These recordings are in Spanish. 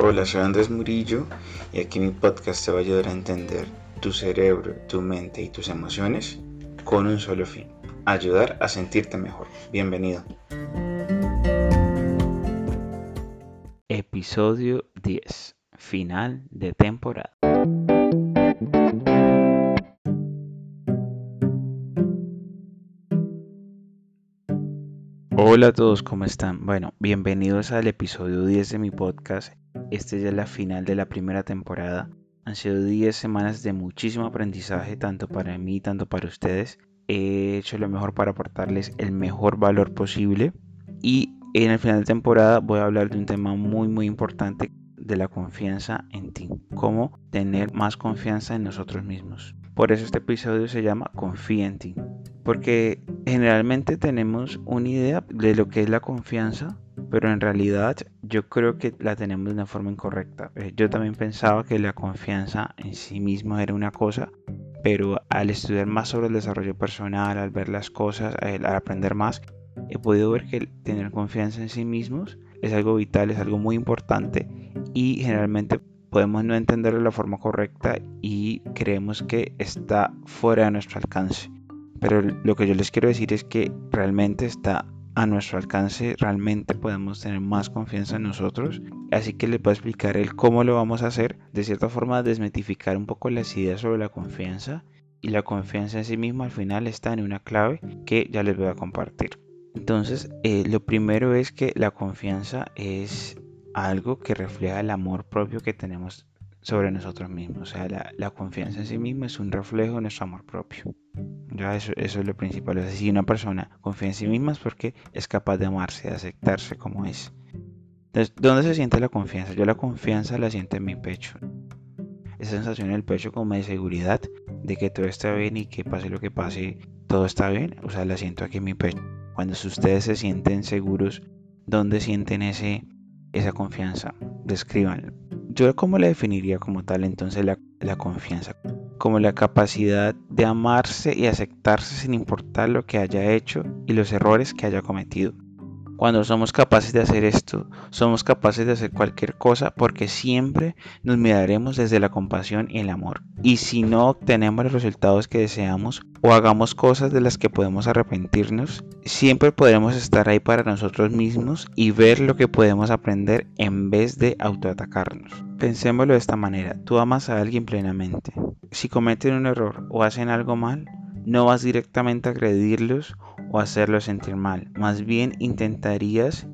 Hola, soy Andrés Murillo y aquí mi podcast te va a ayudar a entender tu cerebro, tu mente y tus emociones con un solo fin, ayudar a sentirte mejor. Bienvenido. Episodio 10. Final de temporada. Hola a todos, ¿cómo están? Bueno, bienvenidos al episodio 10 de mi podcast. Este ya es la final de la primera temporada. Han sido 10 semanas de muchísimo aprendizaje, tanto para mí, tanto para ustedes. He hecho lo mejor para aportarles el mejor valor posible. Y en el final de temporada voy a hablar de un tema muy, muy importante de la confianza en ti. Cómo tener más confianza en nosotros mismos. Por eso este episodio se llama Confía en ti. Porque generalmente tenemos una idea de lo que es la confianza, pero en realidad yo creo que la tenemos de una forma incorrecta. Eh, yo también pensaba que la confianza en sí mismo era una cosa, pero al estudiar más sobre el desarrollo personal, al ver las cosas, al aprender más, he podido ver que tener confianza en sí mismos es algo vital, es algo muy importante y generalmente podemos no entenderlo de la forma correcta y creemos que está fuera de nuestro alcance. Pero lo que yo les quiero decir es que realmente está a nuestro alcance, realmente podemos tener más confianza en nosotros. Así que les voy a explicar el cómo lo vamos a hacer, de cierta forma desmitificar un poco las ideas sobre la confianza. Y la confianza en sí misma al final está en una clave que ya les voy a compartir. Entonces, eh, lo primero es que la confianza es algo que refleja el amor propio que tenemos sobre nosotros mismos. O sea, la, confianza en sí misma es un reflejo de nuestro amor propio. Ya eso, eso es lo principal. O sea, si una persona confía en sí misma es porque es capaz de amarse, de aceptarse como es. Entonces, ¿dónde se siente la confianza? Yo la confianza la siento en mi pecho. Esa sensación en el pecho como de seguridad, de que todo está bien y que pase lo que pase, todo está bien. O sea, la siento aquí en mi pecho. Cuando ustedes se sienten seguros, ¿dónde sienten ese, esa confianza? Descríbanlo. Yo cómo la definiría como tal entonces la, la confianza, como la capacidad de amarse y aceptarse sin importar lo que haya hecho y los errores que haya cometido. Cuando somos capaces de hacer esto, somos capaces de hacer cualquier cosa porque siempre nos miraremos desde la compasión y el amor. Y si no obtenemos los resultados que deseamos o hagamos cosas de las que podemos arrepentirnos, siempre podremos estar ahí para nosotros mismos y ver lo que podemos aprender en vez de autoatacarnos. Pensémoslo de esta manera, tú amas a alguien plenamente. Si cometen un error o hacen algo mal, no vas directamente a agredirlos o hacerlo sentir mal. Más bien intentarías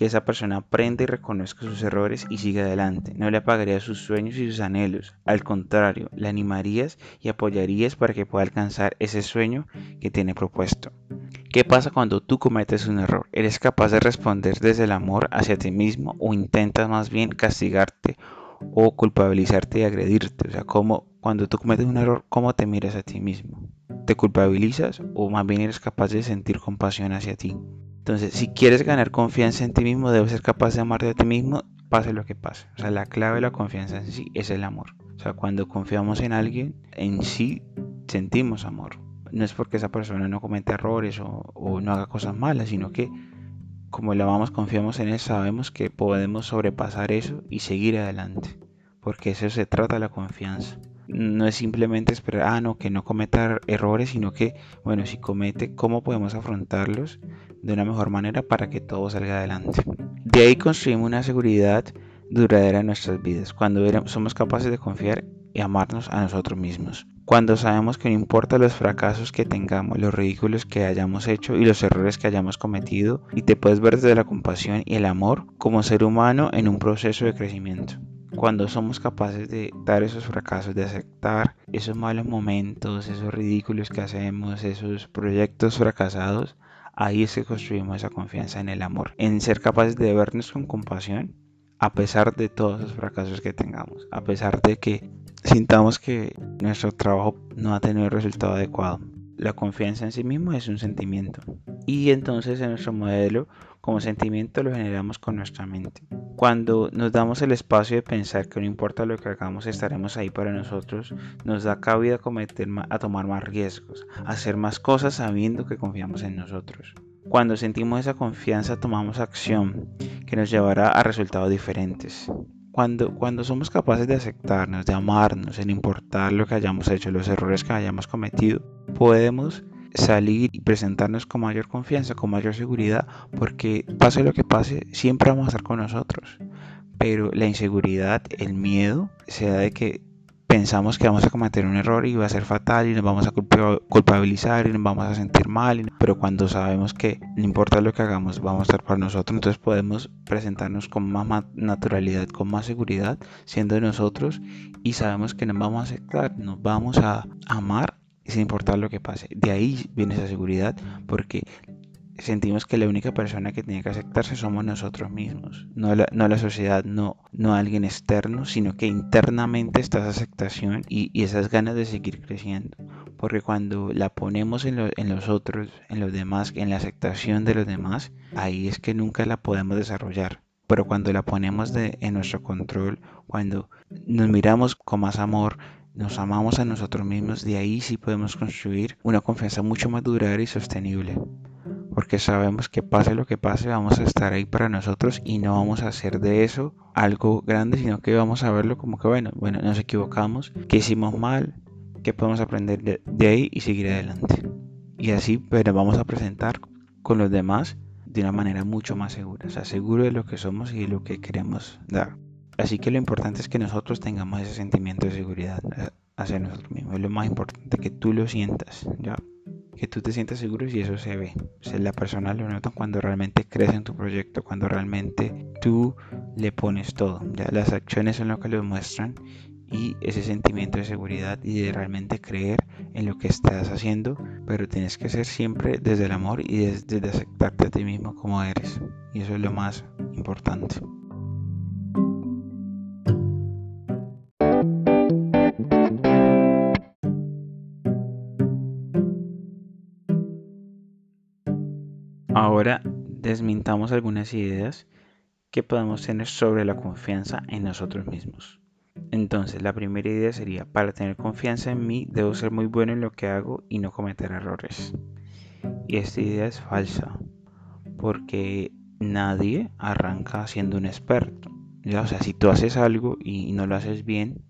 que esa persona aprenda y reconozca sus errores y siga adelante. No le apagarías sus sueños y sus anhelos. Al contrario, le animarías y apoyarías para que pueda alcanzar ese sueño que tiene propuesto. ¿Qué pasa cuando tú cometes un error? ¿Eres capaz de responder desde el amor hacia ti mismo o intentas más bien castigarte o culpabilizarte y agredirte? O sea, como cuando tú cometes un error, ¿cómo te miras a ti mismo? te culpabilizas o más bien eres capaz de sentir compasión hacia ti. Entonces, si quieres ganar confianza en ti mismo, debes ser capaz de amarte a ti mismo, pase lo que pase. O sea, la clave de la confianza en sí es el amor. O sea, cuando confiamos en alguien, en sí sentimos amor. No es porque esa persona no cometa errores o, no haga cosas malas, sino que como la amamos, confiamos en él, sabemos que podemos sobrepasar eso y seguir adelante. Porque eso se trata la confianza no es simplemente esperar, ah, no, que no cometa errores, sino que, bueno, si comete, ¿cómo podemos afrontarlos de una mejor manera para que todo salga adelante? De ahí construimos una seguridad duradera en nuestras vidas, cuando somos capaces de confiar y amarnos a nosotros mismos. Cuando sabemos que no importa los fracasos que tengamos, los ridículos que hayamos hecho y los errores que hayamos cometido, y te puedes ver desde la compasión y el amor como ser humano en un proceso de crecimiento cuando somos capaces de dar esos fracasos, de aceptar esos malos momentos, esos ridículos que hacemos, esos proyectos fracasados, ahí es que construimos esa confianza en el amor, en ser capaces de vernos con compasión a pesar de todos los fracasos que tengamos, a pesar de que sintamos que nuestro trabajo no ha tenido el resultado adecuado. La confianza en sí mismo es un sentimiento y entonces en nuestro modelo como sentimiento lo generamos con nuestra mente. Cuando nos damos el espacio de pensar que no importa lo que hagamos, estaremos ahí para nosotros, nos da cabida a, cometer, a tomar más riesgos, a hacer más cosas sabiendo que confiamos en nosotros. Cuando sentimos esa confianza tomamos acción que nos llevará a resultados diferentes. cuando, cuando somos capaces de aceptarnos, de amarnos, sin importar lo que hayamos hecho, los errores que hayamos cometido, podemos salir y presentarnos con mayor confianza, con mayor seguridad, porque pase lo que pase, siempre vamos a estar con nosotros. Pero la inseguridad, el miedo, se da de que pensamos que vamos a cometer un error y va a ser fatal y nos vamos a culpabilizar y nos vamos a sentir mal, pero cuando sabemos que no importa lo que hagamos, vamos a estar para nosotros, entonces podemos presentarnos con más naturalidad, con más seguridad, siendo nosotros y sabemos que nos vamos a aceptar, nos vamos a amar sin importar lo que pase. De ahí viene esa seguridad porque sentimos que la única persona que tiene que aceptarse somos nosotros mismos, no la, no la sociedad, no, no alguien externo, sino que internamente está esa aceptación y, esas ganas de seguir creciendo. Porque cuando la ponemos en, en los otros, en los demás, en la aceptación de los demás, ahí es que nunca la podemos desarrollar. Pero cuando la ponemos de, en nuestro control, cuando nos miramos con más amor, nos amamos a nosotros mismos, de ahí sí podemos construir una confianza mucho más duradera y sostenible porque sabemos que pase lo que pase, vamos a estar ahí para nosotros y no vamos a hacer de eso algo grande, sino que vamos a verlo como que, bueno, bueno, nos equivocamos, que hicimos mal, que podemos aprender de, ahí y seguir adelante. Y así, pero vamos a presentar con los demás de una manera mucho más segura, o sea, seguro de lo que somos y de lo que queremos dar. Así que lo importante es que nosotros tengamos ese sentimiento de seguridad eh, hacia nosotros mismos. Es lo más importante que tú lo sientas, ¿ya? que tú te sientas seguro y eso se ve. La persona lo nota cuando realmente crece en tu proyecto, cuando realmente tú le pones todo. Ya las acciones son lo que lo muestran y ese sentimiento de seguridad y de realmente creer en lo que estás haciendo, pero tienes que ser siempre desde el amor y desde aceptarte a ti mismo como eres. Y eso es lo más importante. Ahora desmintamos algunas ideas que podemos tener sobre la confianza en nosotros mismos. Entonces, la primera idea sería, para tener confianza en mí, debo ser muy bueno en lo que hago y no cometer errores. Y esta idea es falsa, porque nadie arranca siendo un experto. ¿ya? O sea, si tú haces algo y no lo haces bien,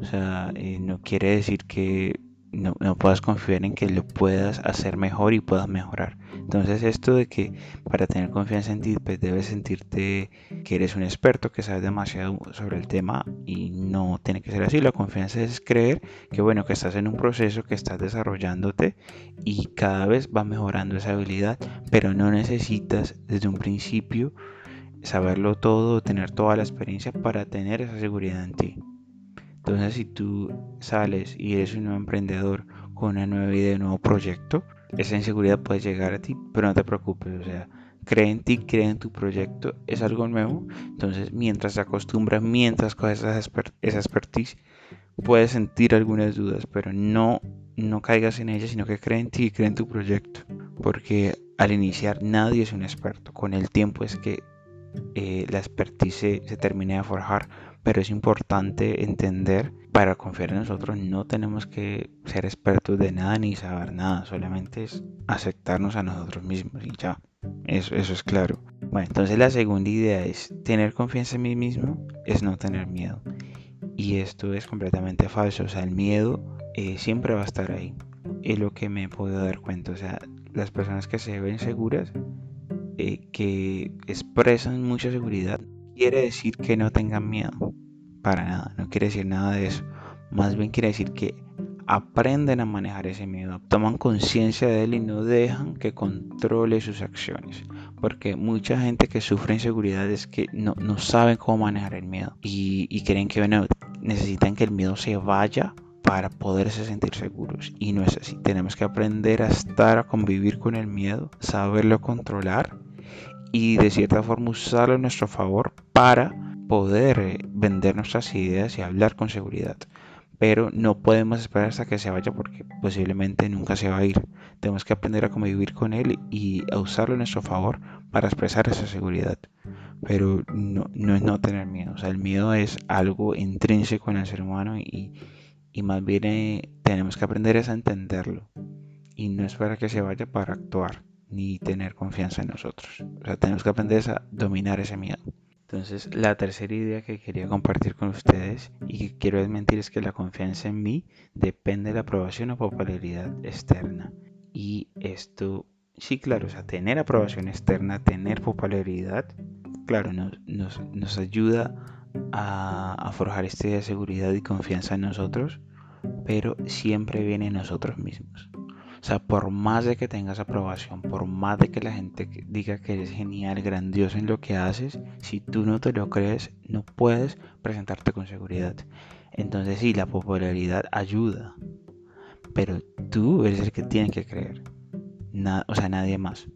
o sea, eh, no quiere decir que no, puedas confiar en que lo puedas hacer mejor y puedas mejorar. Entonces esto de que para tener confianza en ti pues debes sentirte que eres un experto, que sabes demasiado sobre el tema y no tiene que ser así. La confianza es creer que bueno, que estás en un proceso, que estás desarrollándote y cada vez va mejorando esa habilidad, pero no necesitas desde un principio saberlo todo, tener toda la experiencia para tener esa seguridad en ti. Entonces, si tú sales y eres un nuevo emprendedor con una nueva idea, un nuevo proyecto, esa inseguridad puede llegar a ti, pero no te preocupes, o sea, cree en ti, cree en tu proyecto, es algo nuevo. Entonces, mientras te acostumbras, mientras coges esa, expertise, puedes sentir algunas dudas, pero no, no caigas en ellas, sino que cree en ti y cree en tu proyecto. Porque al iniciar nadie es un experto. Con el tiempo es que eh, la expertise se, se termina de forjar pero es importante entender, para confiar en nosotros no tenemos que ser expertos de nada ni saber nada, solamente es aceptarnos a nosotros mismos y ya, eso, eso es claro. Bueno, entonces la segunda idea es tener confianza en mí mismo, es no tener miedo. Y esto es completamente falso, o sea, el miedo eh, siempre va a estar ahí. Es lo que me he podido dar cuenta, o sea, las personas que se ven seguras, eh, que expresan mucha seguridad, quiere decir que no tengan miedo. Para nada, no quiere decir nada de eso. Más bien quiere decir que aprenden a manejar ese miedo, toman conciencia de él y no dejan que controle sus acciones. Porque mucha gente que sufre inseguridad es que no, no saben cómo manejar el miedo y, y creen que necesitan que el miedo se vaya para poderse sentir seguros. Y no es así. Tenemos que aprender a estar, a convivir con el miedo, saberlo controlar y de cierta forma usarlo a nuestro favor para poder eh, vender nuestras ideas y hablar con seguridad. Pero no podemos esperar hasta que se vaya porque posiblemente nunca se va a ir. Tenemos que aprender a convivir con él y a usarlo a nuestro favor para expresar esa seguridad. Pero no, es no tener miedo. O sea, el miedo es algo intrínseco en el ser humano y, más bien eh, tenemos que aprender a entenderlo. Y no esperar que se vaya para actuar ni tener confianza en nosotros. O sea, tenemos que aprender a dominar ese miedo. Entonces, la tercera idea que quería compartir con ustedes y que quiero desmentir es que la confianza en mí depende de la aprobación o popularidad externa. Y esto, sí, claro, o sea, tener aprobación externa, tener popularidad, claro, nos, ayuda a, a forjar esta seguridad y confianza en nosotros, pero siempre viene en nosotros mismos. O sea, por más de que tengas aprobación, por más de que la gente diga que eres genial, grandioso en lo que haces, si tú no te lo crees, no puedes presentarte con seguridad. Entonces sí, la popularidad ayuda, pero tú eres el que tiene que creer. o sea, nadie más.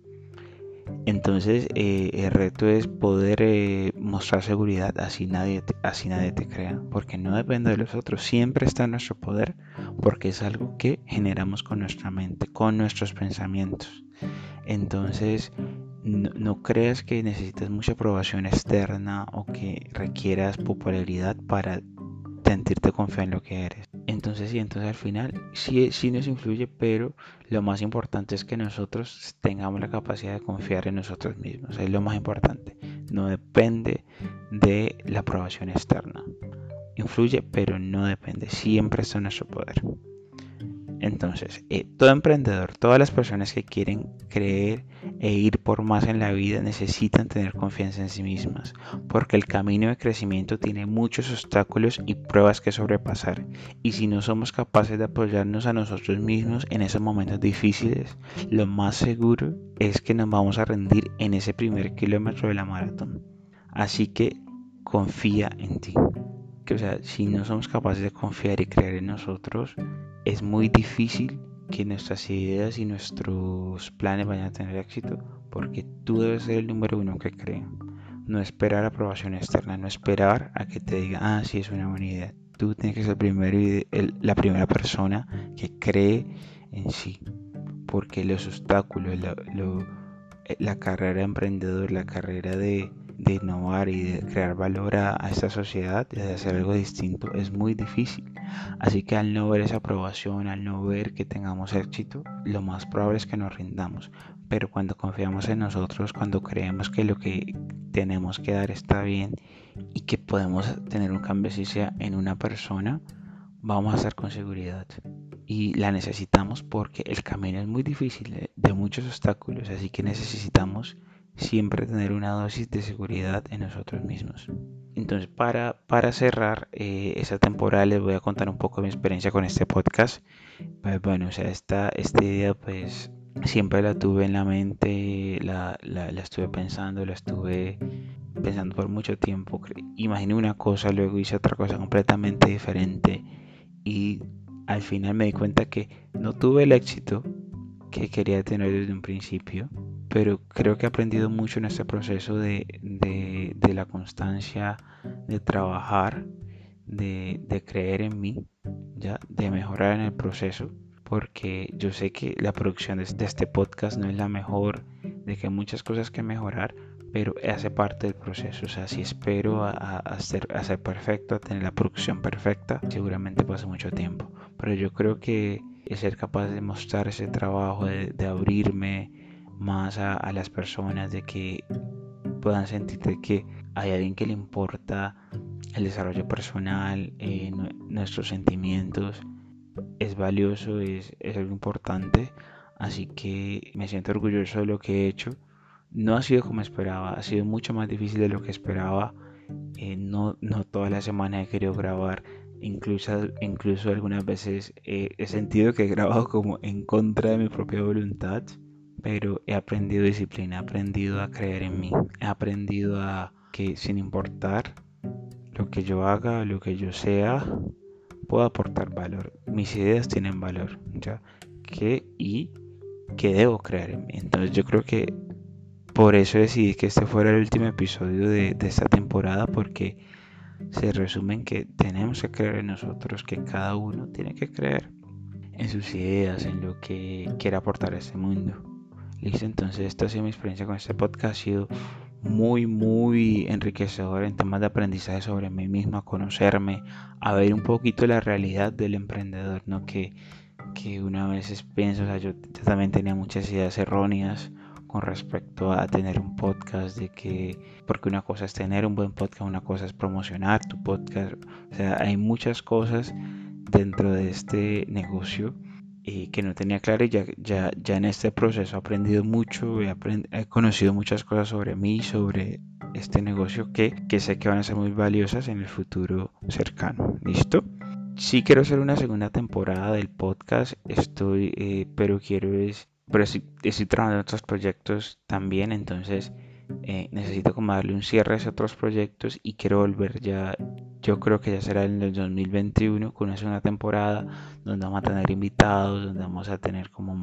Entonces eh, el reto es poder eh, mostrar seguridad así nadie, te, así nadie te crea, porque no depende de los otros, siempre está en nuestro poder, porque es algo que generamos con nuestra mente, con nuestros pensamientos. Entonces no, no creas que necesitas mucha aprobación externa o que requieras popularidad para sentirte confiar en lo que eres. Entonces sí, entonces al final sí, sí nos influye, pero lo más importante es que nosotros tengamos la capacidad de confiar en nosotros mismos. Es lo más importante. No depende de la aprobación externa. Influye, pero no depende. Siempre está en nuestro poder. Entonces, eh, todo emprendedor, todas las personas que quieren creer e ir por más en la vida necesitan tener confianza en sí mismas, porque el camino de crecimiento tiene muchos obstáculos y pruebas que sobrepasar, y si no somos capaces de apoyarnos a nosotros mismos en esos momentos difíciles, lo más seguro es que nos vamos a rendir en ese primer kilómetro de la maratón. Así que confía en ti. Que, o sea, si no somos capaces de confiar y creer en nosotros, es muy difícil que nuestras ideas y nuestros planes vayan a tener éxito porque tú debes ser el número uno que cree. No esperar aprobación externa, no esperar a que te diga, ah, sí, es una buena idea. Tú tienes que ser el la primera persona que cree en sí. Porque los obstáculos, eh, la carrera de emprendedor, la carrera de, de innovar y de crear valor a, esta sociedad, de hacer algo distinto, es muy difícil. Así que al no ver esa aprobación, al no ver que tengamos éxito, lo más probable es que nos rindamos. Pero cuando confiamos en nosotros, cuando creemos que lo que tenemos que dar está bien y que podemos tener un cambio si sea en una persona, vamos a hacer con seguridad. Y la necesitamos porque el camino es muy difícil, de muchos obstáculos, así que necesitamos siempre tener una dosis de seguridad en nosotros mismos. Entonces, para, para cerrar eh, esa temporada, les voy a contar un poco de mi experiencia con este podcast. Pues bueno, o sea, esta, esta idea, pues siempre la tuve en la mente, la, la, la estuve pensando, la estuve pensando por mucho tiempo. Imaginé una cosa, luego hice otra cosa completamente diferente. Y al final me di cuenta que no tuve el éxito que quería tener desde un principio pero creo que he aprendido mucho en este proceso de, la constancia, de trabajar, de, creer en mí, ¿ya? de mejorar en el proceso, porque yo sé que la producción de, este podcast no es la mejor, de que hay muchas cosas que mejorar, pero hace parte del proceso. O sea, si espero a, ser, perfecto, a tener la producción perfecta, seguramente pasa mucho tiempo. Pero yo creo que ser capaz de mostrar ese trabajo, de, de abrirme, más a, las personas, de que puedan sentir que hay alguien que le importa el desarrollo personal, eh, nuestros sentimientos, es valioso, es, es algo importante, así que me siento orgulloso de lo que he hecho. No ha sido como esperaba, ha sido mucho más difícil de lo que esperaba. Eh, no, no toda la semana he querido grabar, incluso, incluso algunas veces he sentido que he grabado como en contra de mi propia voluntad pero he aprendido disciplina, he aprendido a creer en mí, he aprendido a que sin importar lo que yo haga, lo que yo sea, puedo aportar valor. Mis ideas tienen valor, ¿ya? Que y que debo creer en mí. Entonces yo creo que por eso decidí que este fuera el último episodio de, de esta temporada porque se resume en que tenemos que creer en nosotros, que cada uno tiene que creer en sus ideas, en lo que quiere aportar a este mundo. Listo, entonces esta ha sido mi experiencia con este podcast. Ha sido muy, muy enriquecedor en temas de aprendizaje sobre mí mismo, a conocerme, a ver un poquito la realidad del emprendedor, ¿no? Que, que una vez pienso, o sea, yo, también tenía muchas ideas erróneas con respecto a tener un podcast, de que, porque una cosa es tener un buen podcast, una cosa es promocionar tu podcast, o sea, hay muchas cosas dentro de este negocio y que no tenía claro y ya, ya, ya en este proceso he aprendido mucho, he, he conocido muchas cosas sobre mí, sobre este negocio que, que sé que van a ser muy valiosas en el futuro cercano. ¿Listo? Sí quiero hacer una segunda temporada del podcast, estoy, eh, pero quiero es, pero estoy, estoy, trabajando en otros proyectos también, entonces eh, necesito como darle un cierre a esos otros proyectos y quiero volver ya yo creo que ya será en el 2021 con una segunda temporada donde vamos a tener invitados, donde vamos a tener como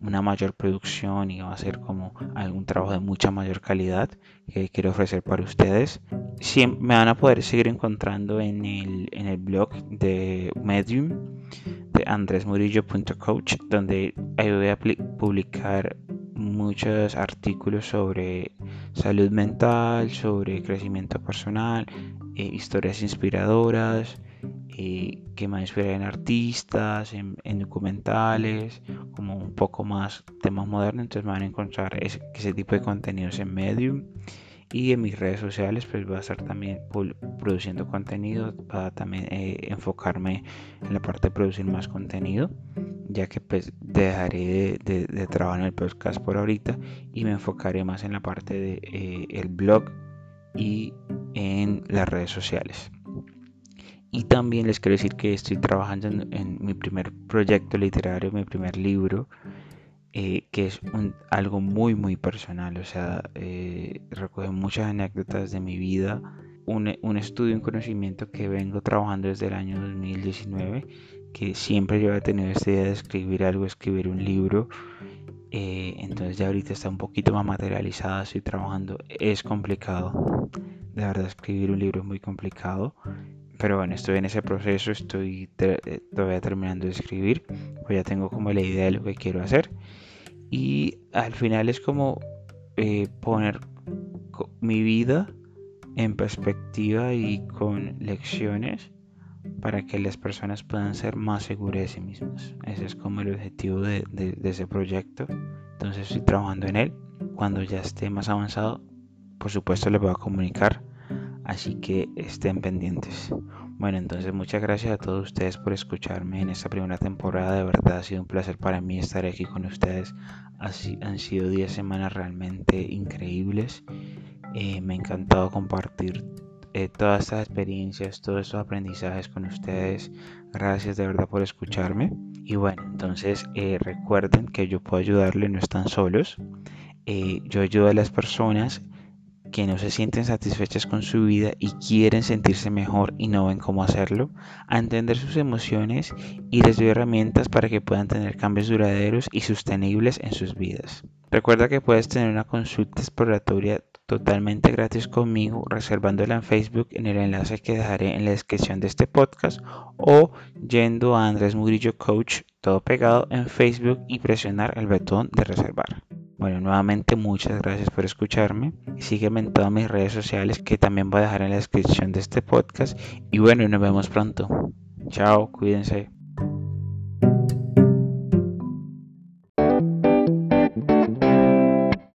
una mayor producción y va a ser como algún trabajo de mucha mayor calidad que quiero ofrecer para ustedes. Siempre me van a poder seguir encontrando en el, en el blog de Medium de andresmurillo.coach donde ahí voy a publicar muchos artículos sobre salud mental, sobre crecimiento personal, eh, historias inspiradoras, eh, que me inspiran en artistas, en, documentales, como un poco más temas modernos. Entonces van a encontrar ese tipo de contenidos en Medium y en mis redes sociales pues voy a estar también produciendo contenido para también eh, enfocarme en la parte de producir más contenido ya que pues dejaré de, trabajar en el podcast por ahorita y me enfocaré más en la parte de el blog y en las redes sociales. Y también les quiero decir que estoy trabajando en, mi primer proyecto literario, mi primer libro, eh, que es algo muy, muy personal. O sea, eh, recoge muchas anécdotas de mi vida. Un, un, estudio, un conocimiento que vengo trabajando desde el año 2019, que siempre yo he tenido esta idea de escribir algo, escribir un libro. Eh, entonces ya ahorita está un poquito más materializada, estoy trabajando, es complicado, de verdad escribir un libro es muy complicado, pero bueno, estoy en ese proceso, estoy eh, todavía terminando de escribir, pues ya tengo como la idea de lo que quiero hacer y al final es como eh, poner mi vida en perspectiva y con lecciones para que las personas puedan ser más seguras de sí mismas. Ese es como el objetivo de, ese proyecto. Entonces estoy trabajando en él. Cuando ya esté más avanzado, por supuesto les voy a comunicar. Así que estén pendientes. Bueno, entonces muchas gracias a todos ustedes por escucharme en esta primera temporada. De verdad ha sido un placer para mí estar aquí con ustedes. Así, han sido 10 semanas realmente increíbles. Eh, me ha encantado compartir eh, todas estas experiencias, todos estos aprendizajes con ustedes. Gracias de verdad por escucharme. Y bueno, entonces eh, recuerden que yo puedo ayudarle, no están solos. Yo ayudo a las personas que no se sienten satisfechas con su vida y quieren sentirse mejor y no ven cómo hacerlo, a entender sus emociones y les doy herramientas para que puedan tener cambios duraderos y sostenibles en sus vidas. Recuerda que puedes tener una consulta exploratoria totalmente gratis conmigo reservándola en Facebook en el enlace que dejaré en la descripción de este podcast o yendo a Andrés Murillo Coach todo pegado en Facebook y presionar el botón de reservar. Bueno, nuevamente muchas gracias por escucharme. Sígueme en todas mis redes sociales que también voy a dejar en la descripción de este podcast. Y bueno, nos vemos pronto. Chao, cuídense.